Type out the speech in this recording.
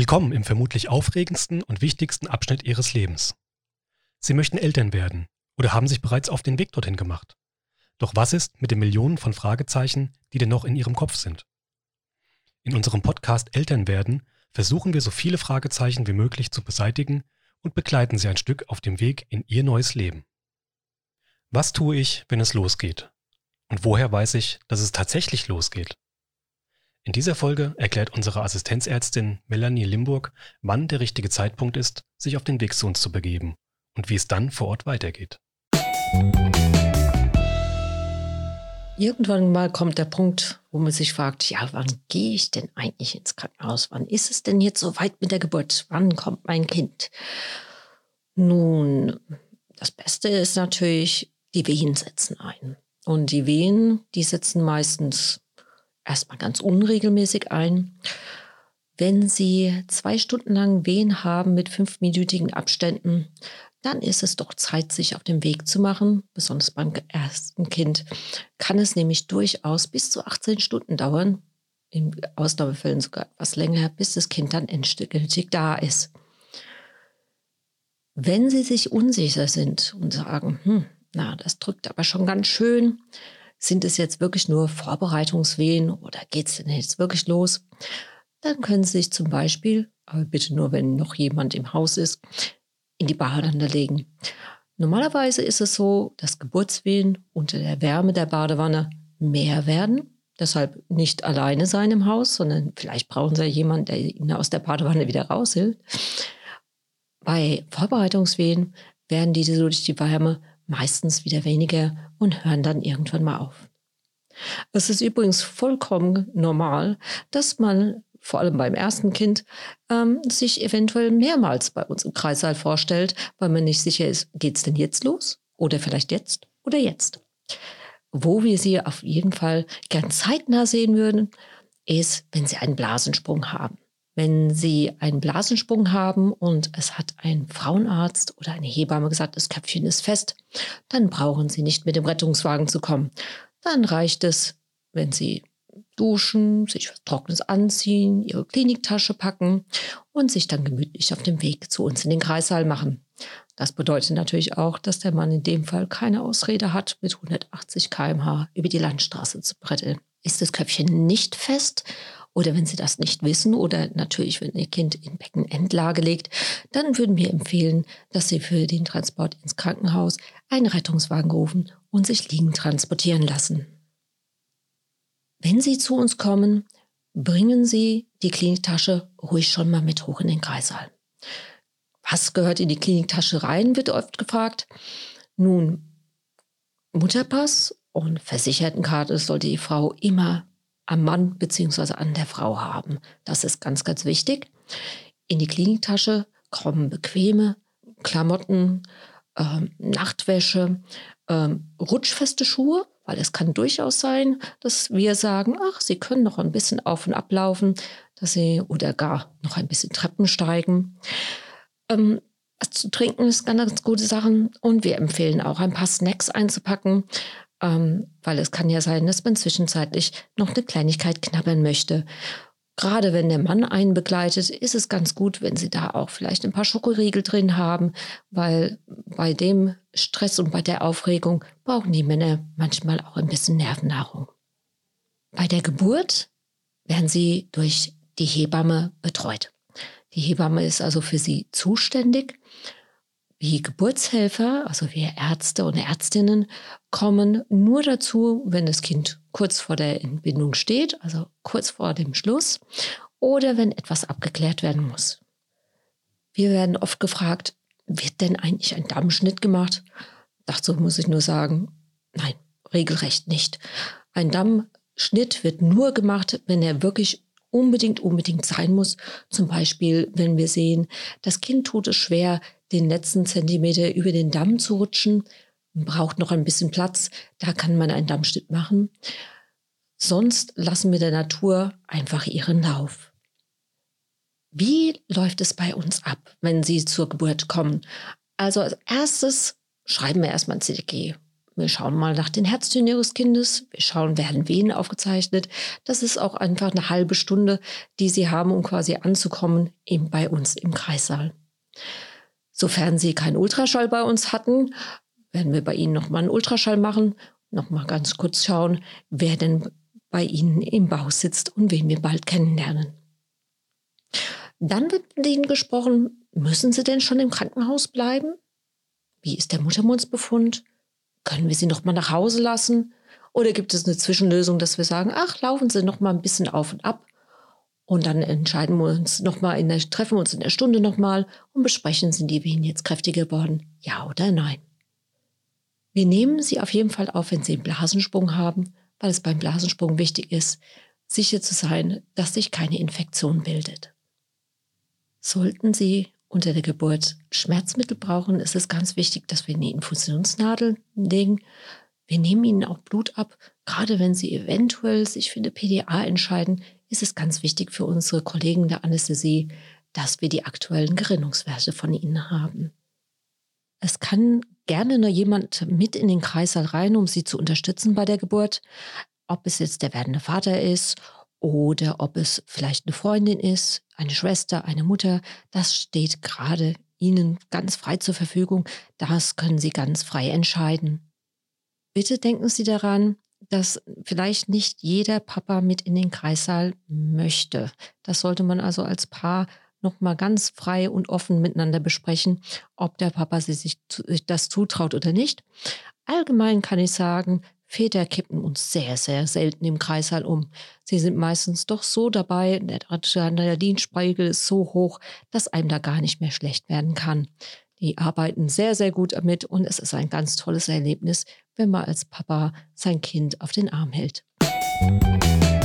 Willkommen im vermutlich aufregendsten und wichtigsten Abschnitt Ihres Lebens. Sie möchten Eltern werden oder haben sich bereits auf den Weg dorthin gemacht. Doch was ist mit den Millionen von Fragezeichen, die denn noch in Ihrem Kopf sind? In unserem Podcast Eltern werden versuchen wir so viele Fragezeichen wie möglich zu beseitigen und begleiten Sie ein Stück auf dem Weg in Ihr neues Leben. Was tue ich, wenn es losgeht? Und woher weiß ich, dass es tatsächlich losgeht? In dieser Folge erklärt unsere Assistenzärztin Melanie Limburg, wann der richtige Zeitpunkt ist, sich auf den Weg zu uns zu begeben und wie es dann vor Ort weitergeht. Irgendwann mal kommt der Punkt, wo man sich fragt, ja, wann gehe ich denn eigentlich ins Krankenhaus? Wann ist es denn jetzt so weit mit der Geburt? Wann kommt mein Kind? Nun, das Beste ist natürlich, die Wehen setzen ein. Und die Wehen, die setzen meistens erstmal ganz unregelmäßig ein. Wenn Sie zwei Stunden lang Wehen haben mit fünfminütigen Abständen, dann ist es doch Zeit, sich auf den Weg zu machen. Besonders beim ersten Kind kann es nämlich durchaus bis zu 18 Stunden dauern, in Ausnahmefällen sogar etwas länger, bis das Kind dann endgültig da ist. Wenn Sie sich unsicher sind und sagen, hm, na, das drückt aber schon ganz schön, sind es jetzt wirklich nur Vorbereitungswehen oder geht es denn jetzt wirklich los? Dann können Sie sich zum Beispiel, aber bitte nur, wenn noch jemand im Haus ist, in die Badewanne legen. Normalerweise ist es so, dass Geburtswehen unter der Wärme der Badewanne mehr werden. Deshalb nicht alleine sein im Haus, sondern vielleicht brauchen Sie jemanden, der Ihnen aus der Badewanne wieder raushilft. Bei Vorbereitungswehen werden diese durch die Wärme meistens wieder weniger und hören dann irgendwann mal auf. Es ist übrigens vollkommen normal, dass man vor allem beim ersten Kind ähm, sich eventuell mehrmals bei uns im Kreissaal vorstellt, weil man nicht sicher ist, geht es denn jetzt los oder vielleicht jetzt oder jetzt. Wo wir sie auf jeden Fall gern zeitnah sehen würden, ist, wenn sie einen Blasensprung haben. Wenn Sie einen Blasensprung haben und es hat ein Frauenarzt oder eine Hebamme gesagt, das Köpfchen ist fest, dann brauchen Sie nicht mit dem Rettungswagen zu kommen. Dann reicht es, wenn Sie duschen, sich was Trockenes anziehen, Ihre Kliniktasche packen und sich dann gemütlich auf dem Weg zu uns in den Kreissaal machen. Das bedeutet natürlich auch, dass der Mann in dem Fall keine Ausrede hat, mit 180 km/h über die Landstraße zu bretteln. Ist das Köpfchen nicht fest oder wenn Sie das nicht wissen oder natürlich, wenn Ihr Kind in Beckenendlage liegt, dann würden wir empfehlen, dass Sie für den Transport ins Krankenhaus einen Rettungswagen rufen und sich liegend transportieren lassen. Wenn Sie zu uns kommen, bringen Sie die Kliniktasche ruhig schon mal mit hoch in den Kreissaal. Was gehört in die Kliniktasche rein, wird oft gefragt. Nun, Mutterpass und Versichertenkarte sollte die Frau immer am Mann bzw. an der Frau haben. Das ist ganz, ganz wichtig. In die Kliniktasche kommen bequeme Klamotten, ähm, Nachtwäsche, ähm, rutschfeste Schuhe, weil es kann durchaus sein, dass wir sagen, ach, Sie können noch ein bisschen auf und ablaufen, dass Sie oder gar noch ein bisschen Treppen steigen. Ähm, zu trinken ist ganz, ganz gute Sachen und wir empfehlen auch ein paar Snacks einzupacken, ähm, weil es kann ja sein, dass man zwischenzeitlich noch eine Kleinigkeit knabbern möchte. Gerade wenn der Mann einen begleitet, ist es ganz gut, wenn Sie da auch vielleicht ein paar Schokoriegel drin haben, weil bei dem Stress und bei der Aufregung brauchen die Männer manchmal auch ein bisschen Nervennahrung. Bei der Geburt werden Sie durch die Hebamme betreut. Die Hebamme ist also für Sie zuständig wie Geburtshelfer, also wir Ärzte und Ärztinnen, kommen nur dazu, wenn das Kind kurz vor der Entbindung steht, also kurz vor dem Schluss, oder wenn etwas abgeklärt werden muss. Wir werden oft gefragt, wird denn eigentlich ein Dammschnitt gemacht? Dazu muss ich nur sagen, nein, regelrecht nicht. Ein Dammschnitt wird nur gemacht, wenn er wirklich unbedingt, unbedingt sein muss. Zum Beispiel, wenn wir sehen, das Kind tut es schwer, den letzten Zentimeter über den Damm zu rutschen, braucht noch ein bisschen Platz, da kann man einen Dammschnitt machen. Sonst lassen wir der Natur einfach ihren Lauf. Wie läuft es bei uns ab, wenn Sie zur Geburt kommen? Also als erstes schreiben wir erstmal ein CDG Wir schauen mal nach den Herztönen ihres Kindes. Wir schauen, werden Venen aufgezeichnet. Das ist auch einfach eine halbe Stunde, die sie haben, um quasi anzukommen, eben bei uns im Kreissaal. Sofern sie keinen Ultraschall bei uns hatten, werden wir bei ihnen nochmal einen Ultraschall machen, nochmal ganz kurz schauen, wer denn bei ihnen im Bauch sitzt und wen wir bald kennenlernen. Dann wird mit ihnen gesprochen, müssen sie denn schon im Krankenhaus bleiben? Wie ist der Muttermundsbefund? Können wir sie noch mal nach Hause lassen? Oder gibt es eine Zwischenlösung, dass wir sagen, ach, laufen Sie noch mal ein bisschen auf und ab und dann entscheiden wir uns noch mal in der, treffen wir uns in der Stunde noch mal und besprechen, sind die Wehen jetzt kräftiger geworden? Ja oder nein? Wir nehmen sie auf jeden Fall auf, wenn sie einen Blasensprung haben, weil es beim Blasensprung wichtig ist, sicher zu sein, dass sich keine Infektion bildet. Sollten Sie unter der Geburt Schmerzmittel brauchen, ist es ganz wichtig, dass wir eine Infusionsnadel legen. Wir nehmen ihnen auch Blut ab. Gerade wenn sie eventuell sich für eine PDA entscheiden, ist es ganz wichtig für unsere Kollegen der Anästhesie, dass wir die aktuellen Gerinnungswerte von ihnen haben. Es kann gerne nur jemand mit in den Kreißsaal rein, um sie zu unterstützen bei der Geburt. Ob es jetzt der werdende Vater ist oder ob es vielleicht eine Freundin ist, eine Schwester, eine Mutter, das steht gerade Ihnen ganz frei zur Verfügung. Das können Sie ganz frei entscheiden. Bitte denken Sie daran, dass vielleicht nicht jeder Papa mit in den Kreissaal möchte. Das sollte man also als Paar nochmal ganz frei und offen miteinander besprechen, ob der Papa sich das zutraut oder nicht. Allgemein kann ich sagen, Väter kippen uns sehr, sehr selten im Kreißsaal um. Sie sind meistens doch so dabei, der Adrenalinspiegel ist so hoch, dass einem da gar nicht mehr schlecht werden kann. Die arbeiten sehr, sehr gut damit und es ist ein ganz tolles Erlebnis, wenn man als Papa sein Kind auf den Arm hält. Musik